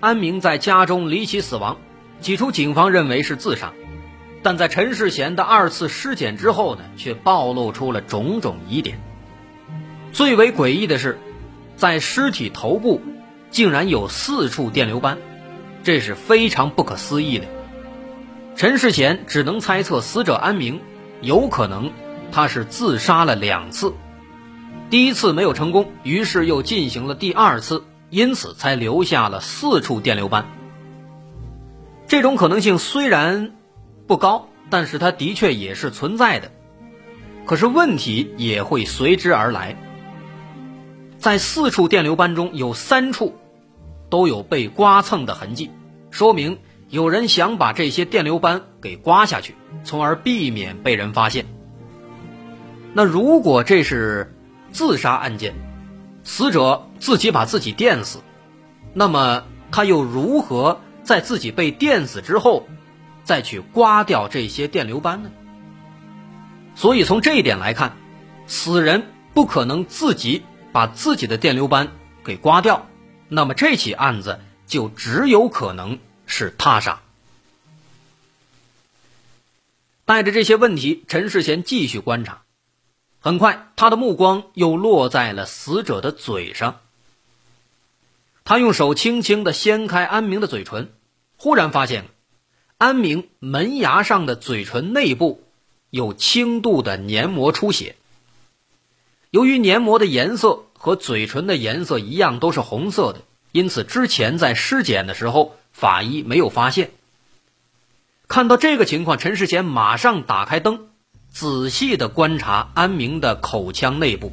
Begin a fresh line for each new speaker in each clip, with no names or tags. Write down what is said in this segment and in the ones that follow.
安明在家中离奇死亡，起初警方认为是自杀，但在陈世贤的二次尸检之后呢，却暴露出了种种疑点。最为诡异的是，在尸体头部竟然有四处电流斑，这是非常不可思议的。陈世贤只能猜测死者安明。有可能他是自杀了两次，第一次没有成功，于是又进行了第二次，因此才留下了四处电流斑。这种可能性虽然不高，但是它的确也是存在的。可是问题也会随之而来，在四处电流斑中有三处都有被刮蹭的痕迹，说明。有人想把这些电流斑给刮下去，从而避免被人发现。那如果这是自杀案件，死者自己把自己电死，那么他又如何在自己被电死之后，再去刮掉这些电流斑呢？所以从这一点来看，死人不可能自己把自己的电流斑给刮掉，那么这起案子就只有可能。是他杀。带着这些问题，陈世贤继续观察。很快，他的目光又落在了死者的嘴上。他用手轻轻的掀开安明的嘴唇，忽然发现，安明门牙上的嘴唇内部有轻度的黏膜出血。由于黏膜的颜色和嘴唇的颜色一样，都是红色的，因此之前在尸检的时候。法医没有发现。看到这个情况，陈世贤马上打开灯，仔细的观察安明的口腔内部。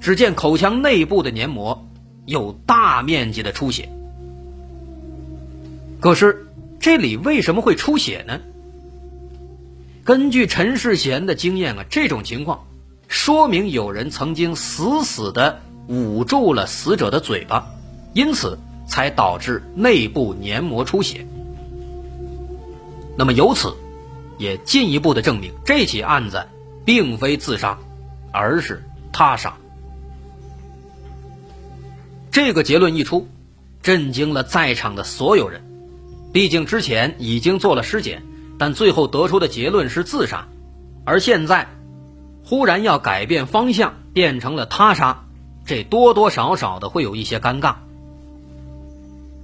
只见口腔内部的黏膜有大面积的出血。可是这里为什么会出血呢？根据陈世贤的经验啊，这种情况说明有人曾经死死的捂住了死者的嘴巴，因此。才导致内部黏膜出血。那么由此，也进一步的证明这起案子并非自杀，而是他杀。这个结论一出，震惊了在场的所有人。毕竟之前已经做了尸检，但最后得出的结论是自杀，而现在忽然要改变方向，变成了他杀，这多多少少的会有一些尴尬。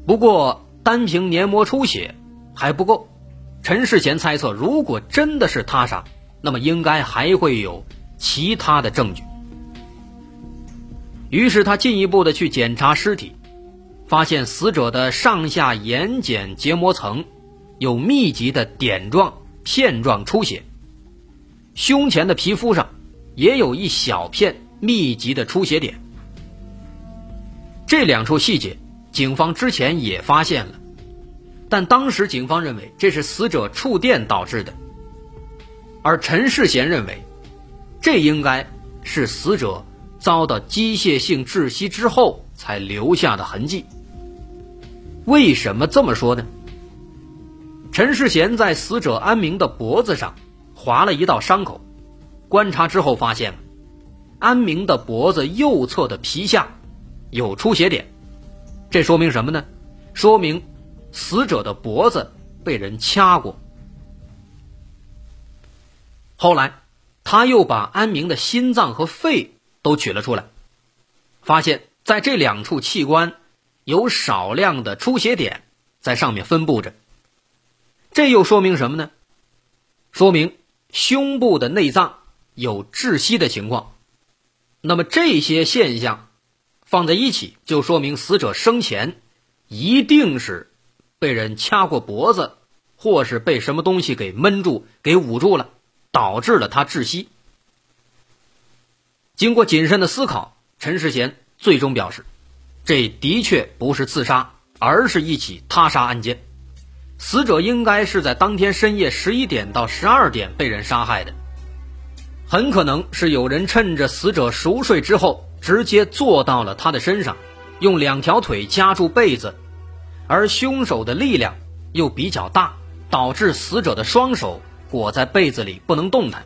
不过，单凭黏膜出血还不够。陈世贤猜测，如果真的是他杀，那么应该还会有其他的证据。于是他进一步的去检查尸体，发现死者的上下眼睑结膜层有密集的点状、片状出血，胸前的皮肤上也有一小片密集的出血点。这两处细节。警方之前也发现了，但当时警方认为这是死者触电导致的，而陈世贤认为，这应该是死者遭到机械性窒息之后才留下的痕迹。为什么这么说呢？陈世贤在死者安明的脖子上划了一道伤口，观察之后发现，安明的脖子右侧的皮下有出血点。这说明什么呢？说明死者的脖子被人掐过。后来，他又把安明的心脏和肺都取了出来，发现在这两处器官有少量的出血点在上面分布着。这又说明什么呢？说明胸部的内脏有窒息的情况。那么这些现象。放在一起，就说明死者生前一定是被人掐过脖子，或是被什么东西给闷住、给捂住了，导致了他窒息。经过谨慎的思考，陈世贤最终表示，这的确不是自杀，而是一起他杀案件。死者应该是在当天深夜十一点到十二点被人杀害的，很可能是有人趁着死者熟睡之后，直接坐到了他的身上，用两条腿夹住被子，而凶手的力量又比较大，导致死者的双手裹在被子里不能动弹。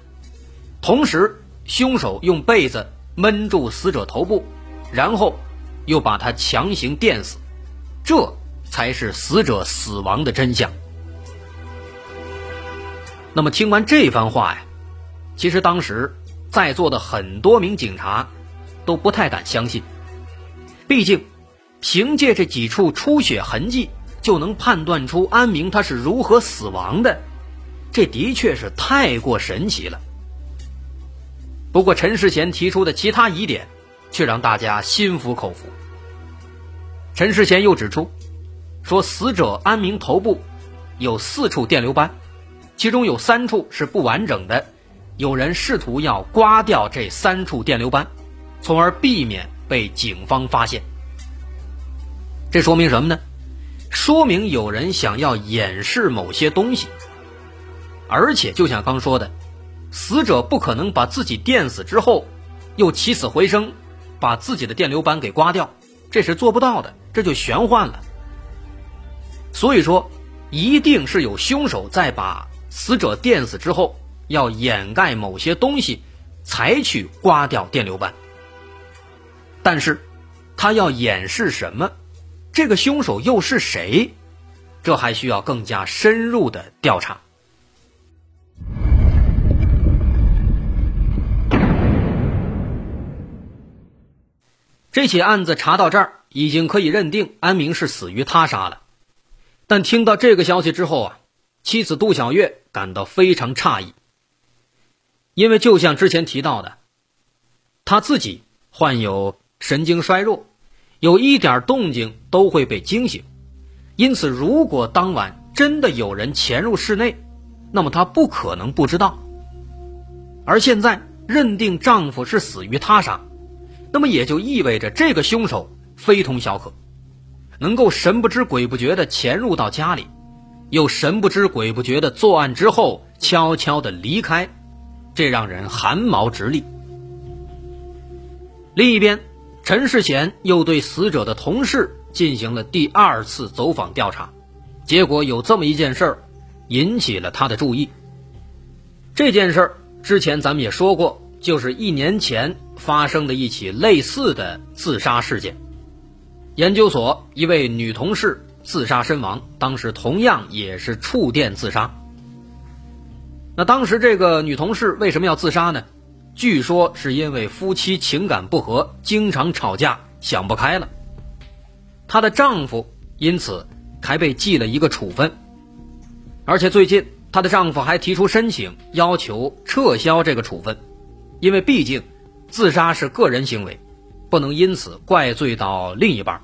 同时，凶手用被子闷住死者头部，然后又把他强行电死，这。才是死者死亡的真相。那么听完这番话呀，其实当时在座的很多名警察都不太敢相信。毕竟，凭借这几处出血痕迹就能判断出安明他是如何死亡的，这的确是太过神奇了。不过，陈世贤提出的其他疑点却让大家心服口服。陈世贤又指出。说死者安明头部有四处电流斑，其中有三处是不完整的，有人试图要刮掉这三处电流斑，从而避免被警方发现。这说明什么呢？说明有人想要掩饰某些东西。而且就像刚说的，死者不可能把自己电死之后又起死回生，把自己的电流斑给刮掉，这是做不到的，这就玄幻了。所以说，一定是有凶手在把死者电死之后，要掩盖某些东西，才去刮掉电流斑。但是，他要掩饰什么？这个凶手又是谁？这还需要更加深入的调查。这起案子查到这儿，已经可以认定安明是死于他杀了。但听到这个消息之后啊，妻子杜小月感到非常诧异，因为就像之前提到的，他自己患有神经衰弱，有一点动静都会被惊醒，因此如果当晚真的有人潜入室内，那么他不可能不知道。而现在认定丈夫是死于他杀，那么也就意味着这个凶手非同小可。能够神不知鬼不觉地潜入到家里，又神不知鬼不觉地作案之后悄悄地离开，这让人寒毛直立。另一边，陈世贤又对死者的同事进行了第二次走访调查，结果有这么一件事儿，引起了他的注意。这件事儿之前咱们也说过，就是一年前发生的一起类似的自杀事件。研究所一位女同事自杀身亡，当时同样也是触电自杀。那当时这个女同事为什么要自杀呢？据说是因为夫妻情感不和，经常吵架，想不开了。她的丈夫因此还被记了一个处分，而且最近她的丈夫还提出申请，要求撤销这个处分，因为毕竟自杀是个人行为，不能因此怪罪到另一半。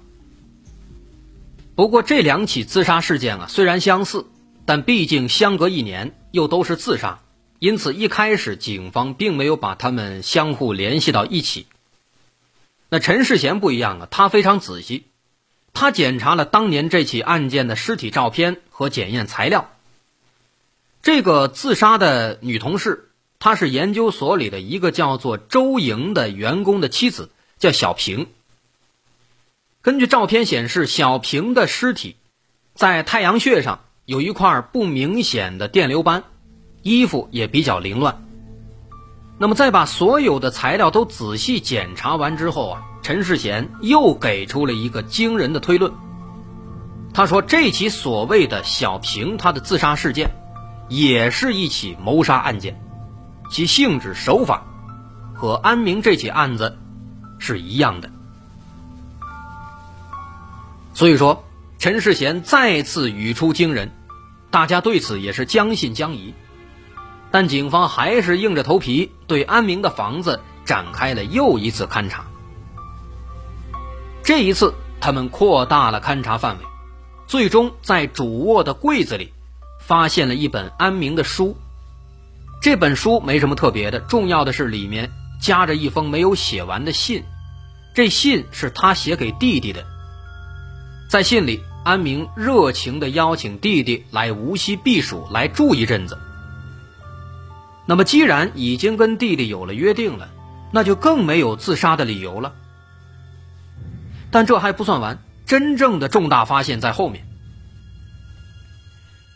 不过这两起自杀事件啊，虽然相似，但毕竟相隔一年，又都是自杀，因此一开始警方并没有把他们相互联系到一起。那陈世贤不一样啊，他非常仔细，他检查了当年这起案件的尸体照片和检验材料。这个自杀的女同事，她是研究所里的一个叫做周莹的员工的妻子，叫小平。根据照片显示，小平的尸体在太阳穴上有一块不明显的电流斑，衣服也比较凌乱。那么，在把所有的材料都仔细检查完之后啊，陈世贤又给出了一个惊人的推论。他说，这起所谓的小平他的自杀事件，也是一起谋杀案件，其性质手法和安明这起案子是一样的。所以说，陈世贤再次语出惊人，大家对此也是将信将疑。但警方还是硬着头皮对安明的房子展开了又一次勘查。这一次，他们扩大了勘查范围，最终在主卧的柜子里发现了一本安明的书。这本书没什么特别的，重要的是里面夹着一封没有写完的信，这信是他写给弟弟的。在信里，安明热情地邀请弟弟来无锡避暑，来住一阵子。那么，既然已经跟弟弟有了约定了，那就更没有自杀的理由了。但这还不算完，真正的重大发现在后面。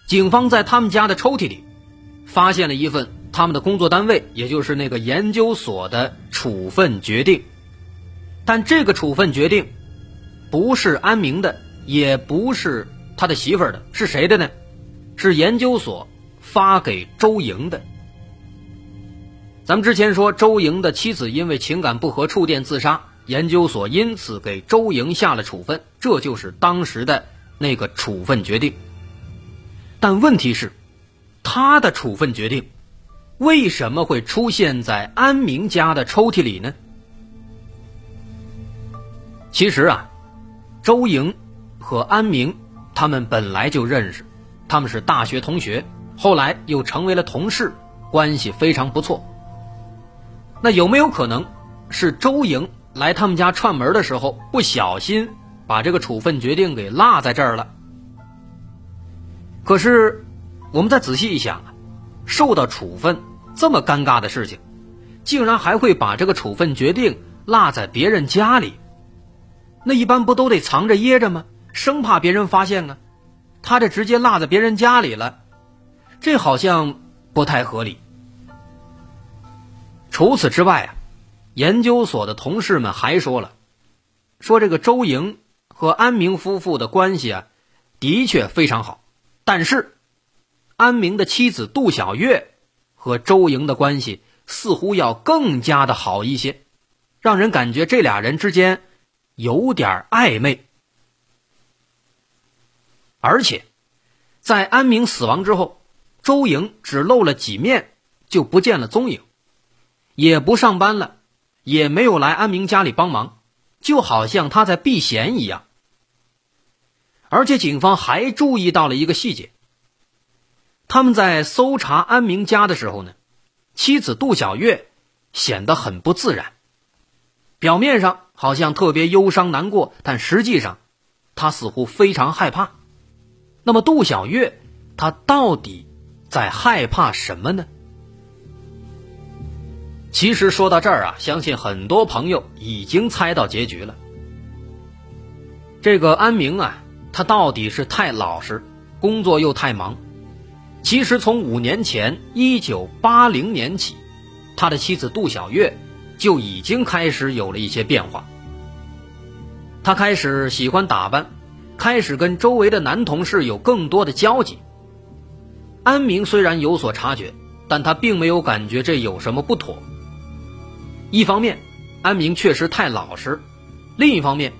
警方在他们家的抽屉里，发现了一份他们的工作单位，也就是那个研究所的处分决定。但这个处分决定，不是安明的，也不是他的媳妇儿的，是谁的呢？是研究所发给周莹的。咱们之前说，周莹的妻子因为情感不和触电自杀。研究所因此给周莹下了处分，这就是当时的那个处分决定。但问题是，他的处分决定为什么会出现在安明家的抽屉里呢？其实啊，周莹和安明他们本来就认识，他们是大学同学，后来又成为了同事，关系非常不错。那有没有可能是周莹？来他们家串门的时候，不小心把这个处分决定给落在这儿了。可是，我们再仔细一想，受到处分这么尴尬的事情，竟然还会把这个处分决定落在别人家里，那一般不都得藏着掖着吗？生怕别人发现啊，他这直接落在别人家里了，这好像不太合理。除此之外啊。研究所的同事们还说了，说这个周莹和安明夫妇的关系啊，的确非常好。但是，安明的妻子杜小月和周莹的关系似乎要更加的好一些，让人感觉这俩人之间有点暧昧。而且，在安明死亡之后，周莹只露了几面就不见了踪影，也不上班了。也没有来安明家里帮忙，就好像他在避嫌一样。而且警方还注意到了一个细节：他们在搜查安明家的时候呢，妻子杜小月显得很不自然，表面上好像特别忧伤难过，但实际上，她似乎非常害怕。那么杜小月她到底在害怕什么呢？其实说到这儿啊，相信很多朋友已经猜到结局了。这个安明啊，他到底是太老实，工作又太忙。其实从五年前，一九八零年起，他的妻子杜小月就已经开始有了一些变化。他开始喜欢打扮，开始跟周围的男同事有更多的交集。安明虽然有所察觉，但他并没有感觉这有什么不妥。一方面，安明确实太老实；另一方面，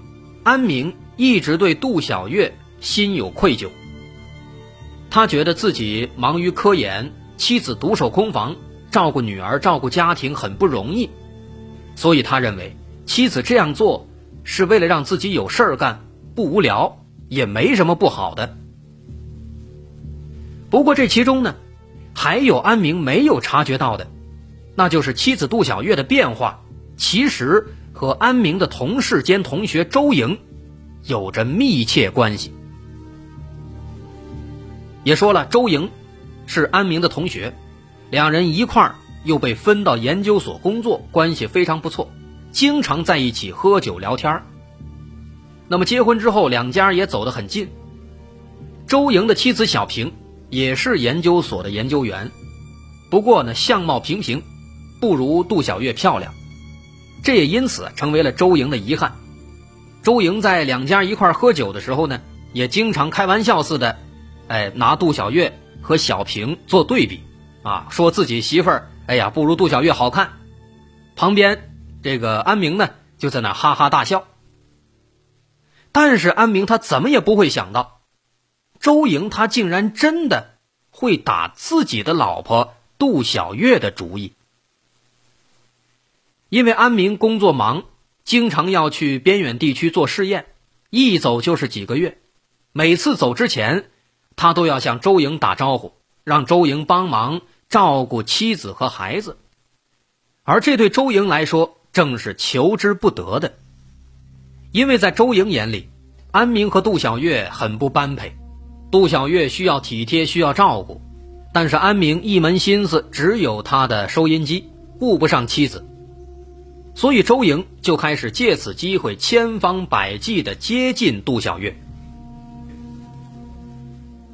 安明一直对杜小月心有愧疚。他觉得自己忙于科研，妻子独守空房，照顾女儿、照顾家庭很不容易，所以他认为妻子这样做是为了让自己有事儿干，不无聊，也没什么不好的。不过这其中呢，还有安明没有察觉到的。那就是妻子杜小月的变化，其实和安明的同事兼同学周莹有着密切关系。也说了，周莹是安明的同学，两人一块儿又被分到研究所工作，关系非常不错，经常在一起喝酒聊天那么结婚之后，两家也走得很近。周莹的妻子小平也是研究所的研究员，不过呢，相貌平平。不如杜小月漂亮，这也因此成为了周莹的遗憾。周莹在两家一块喝酒的时候呢，也经常开玩笑似的，哎，拿杜小月和小平做对比，啊，说自己媳妇儿，哎呀，不如杜小月好看。旁边这个安明呢，就在那哈哈大笑。但是安明他怎么也不会想到，周莹他竟然真的会打自己的老婆杜小月的主意。因为安明工作忙，经常要去边远地区做试验，一走就是几个月。每次走之前，他都要向周莹打招呼，让周莹帮忙照顾妻子和孩子。而这对周莹来说，正是求之不得的。因为在周莹眼里，安明和杜小月很不般配，杜小月需要体贴，需要照顾，但是安明一门心思只有他的收音机，顾不上妻子。所以周莹就开始借此机会千方百计地接近杜小月。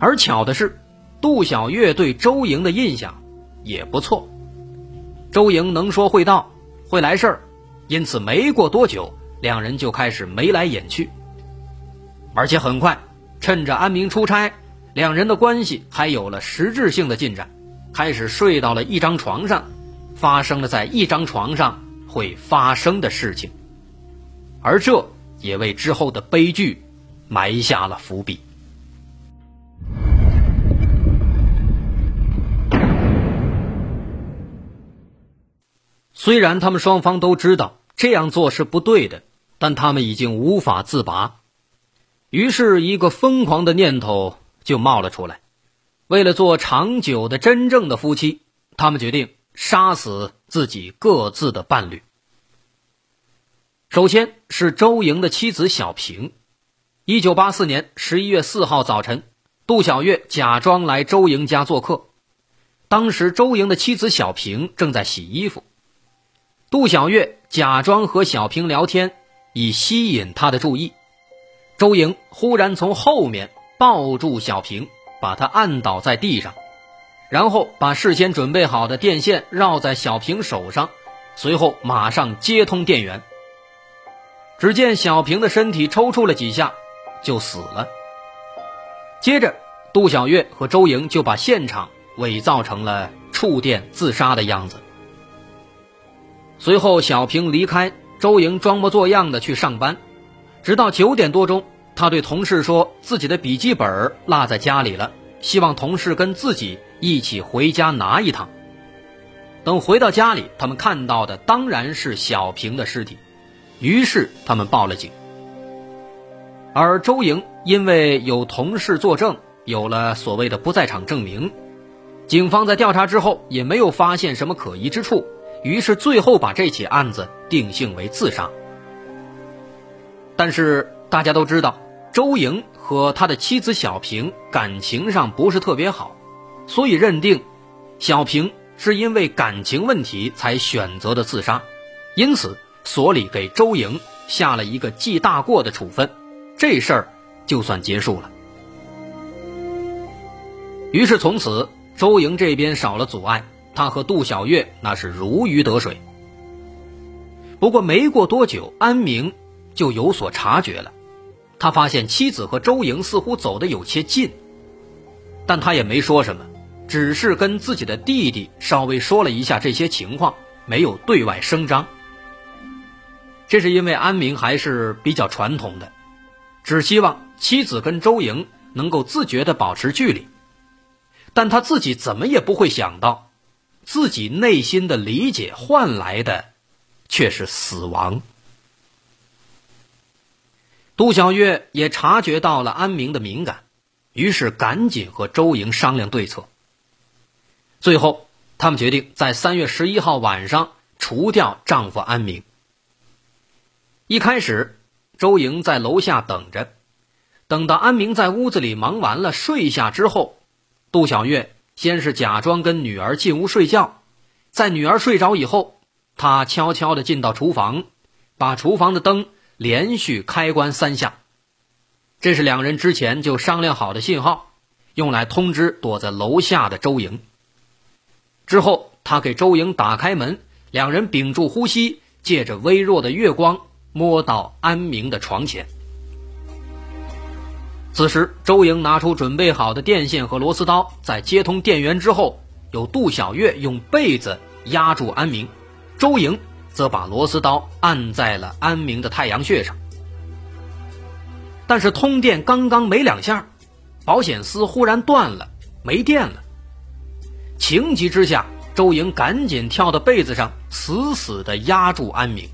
而巧的是，杜小月对周莹的印象也不错。周莹能说会道，会来事儿，因此没过多久，两人就开始眉来眼去。而且很快，趁着安明出差，两人的关系还有了实质性的进展，开始睡到了一张床上，发生了在一张床上。会发生的事情，而这也为之后的悲剧埋下了伏笔。虽然他们双方都知道这样做是不对的，但他们已经无法自拔。于是，一个疯狂的念头就冒了出来：为了做长久的真正的夫妻，他们决定。杀死自己各自的伴侣。首先是周莹的妻子小平。一九八四年十一月四号早晨，杜小月假装来周莹家做客。当时周莹的妻子小平正在洗衣服，杜小月假装和小平聊天，以吸引他的注意。周莹忽然从后面抱住小平，把他按倒在地上。然后把事先准备好的电线绕在小平手上，随后马上接通电源。只见小平的身体抽搐了几下，就死了。接着，杜小月和周莹就把现场伪造成了触电自杀的样子。随后，小平离开，周莹装模作样的去上班，直到九点多钟，他对同事说自己的笔记本落在家里了，希望同事跟自己。一起回家拿一趟。等回到家里，他们看到的当然是小平的尸体，于是他们报了警。而周莹因为有同事作证，有了所谓的不在场证明，警方在调查之后也没有发现什么可疑之处，于是最后把这起案子定性为自杀。但是大家都知道，周莹和他的妻子小平感情上不是特别好。所以认定，小平是因为感情问题才选择的自杀，因此所里给周莹下了一个记大过的处分，这事儿就算结束了。于是从此周莹这边少了阻碍，他和杜小月那是如鱼得水。不过没过多久，安明就有所察觉了，他发现妻子和周莹似乎走得有些近，但他也没说什么。只是跟自己的弟弟稍微说了一下这些情况，没有对外声张。这是因为安明还是比较传统的，只希望妻子跟周莹能够自觉的保持距离。但他自己怎么也不会想到，自己内心的理解换来的却是死亡。杜小月也察觉到了安明的敏感，于是赶紧和周莹商量对策。最后，他们决定在三月十一号晚上除掉丈夫安明。一开始，周莹在楼下等着，等到安明在屋子里忙完了睡下之后，杜小月先是假装跟女儿进屋睡觉，在女儿睡着以后，他悄悄地进到厨房，把厨房的灯连续开关三下，这是两人之前就商量好的信号，用来通知躲在楼下的周莹。之后，他给周莹打开门，两人屏住呼吸，借着微弱的月光摸到安明的床前。此时，周莹拿出准备好的电线和螺丝刀，在接通电源之后，有杜小月用被子压住安明，周莹则把螺丝刀按在了安明的太阳穴上。但是通电刚刚没两下，保险丝忽然断了，没电了。情急之下，周莹赶紧跳到被子上，死死地压住安明。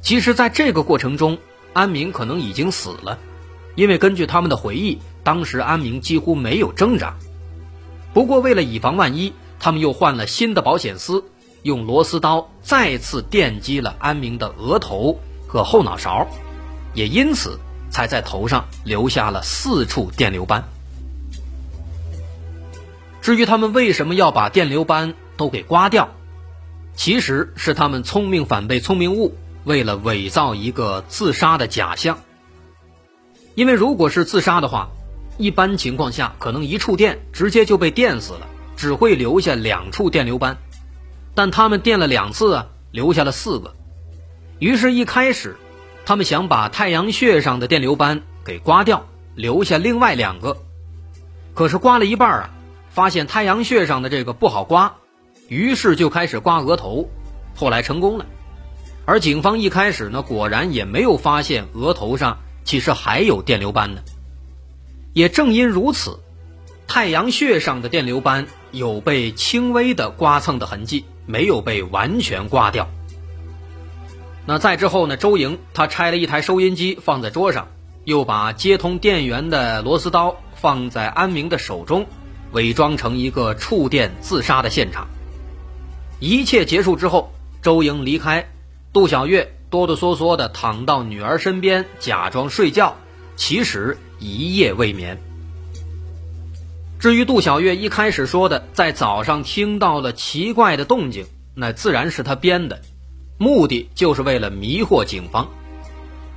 其实，在这个过程中，安明可能已经死了，因为根据他们的回忆，当时安明几乎没有挣扎。不过，为了以防万一，他们又换了新的保险丝，用螺丝刀再次电击了安明的额头和后脑勺，也因此才在头上留下了四处电流斑。至于他们为什么要把电流斑都给刮掉，其实是他们聪明反被聪明误，为了伪造一个自杀的假象。因为如果是自杀的话，一般情况下可能一触电直接就被电死了，只会留下两处电流斑。但他们电了两次啊，留下了四个。于是，一开始他们想把太阳穴上的电流斑给刮掉，留下另外两个。可是刮了一半啊，发现太阳穴上的这个不好刮，于是就开始刮额头。后来成功了。而警方一开始呢，果然也没有发现额头上。其实还有电流斑呢，也正因如此，太阳穴上的电流斑有被轻微的刮蹭的痕迹，没有被完全刮掉。那再之后呢？周莹她拆了一台收音机放在桌上，又把接通电源的螺丝刀放在安明的手中，伪装成一个触电自杀的现场。一切结束之后，周莹离开，杜小月。哆哆嗦嗦地躺到女儿身边，假装睡觉，其实一夜未眠。至于杜小月一开始说的，在早上听到了奇怪的动静，那自然是他编的，目的就是为了迷惑警方。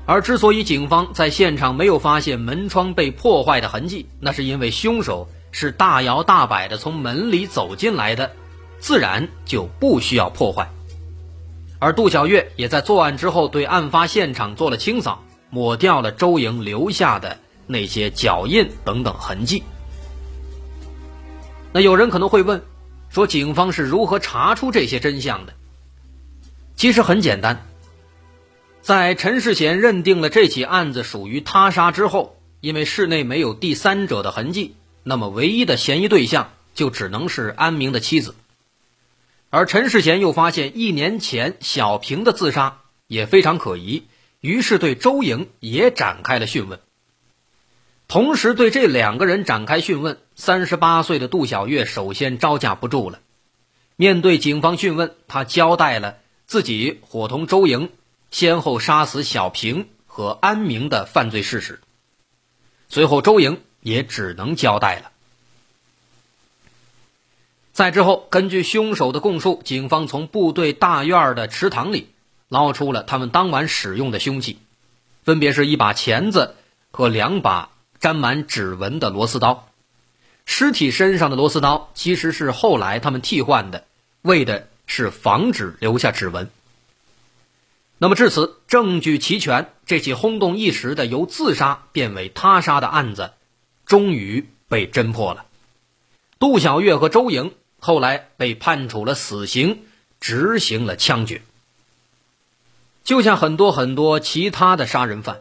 而之所以警方在现场没有发现门窗被破坏的痕迹，那是因为凶手是大摇大摆地从门里走进来的，自然就不需要破坏。而杜小月也在作案之后对案发现场做了清扫，抹掉了周莹留下的那些脚印等等痕迹。那有人可能会问，说警方是如何查出这些真相的？其实很简单，在陈世贤认定了这起案子属于他杀之后，因为室内没有第三者的痕迹，那么唯一的嫌疑对象就只能是安明的妻子。而陈世贤又发现一年前小平的自杀也非常可疑，于是对周莹也展开了讯问。同时对这两个人展开讯问，三十八岁的杜小月首先招架不住了。面对警方讯问，他交代了自己伙同周莹先后杀死小平和安明的犯罪事实。随后，周莹也只能交代了。在之后，根据凶手的供述，警方从部队大院的池塘里捞出了他们当晚使用的凶器，分别是一把钳子和两把沾满指纹的螺丝刀。尸体身上的螺丝刀其实是后来他们替换的，为的是防止留下指纹。那么至此，证据齐全，这起轰动一时的由自杀变为他杀的案子，终于被侦破了。杜小月和周莹。后来被判处了死刑，执行了枪决。就像很多很多其他的杀人犯，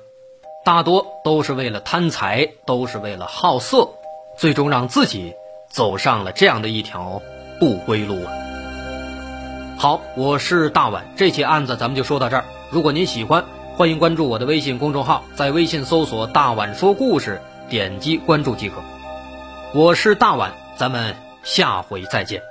大多都是为了贪财，都是为了好色，最终让自己走上了这样的一条不归路啊！好，我是大碗，这起案子咱们就说到这儿。如果您喜欢，欢迎关注我的微信公众号，在微信搜索“大碗说故事”，点击关注即可。我是大碗，咱们。下回再见。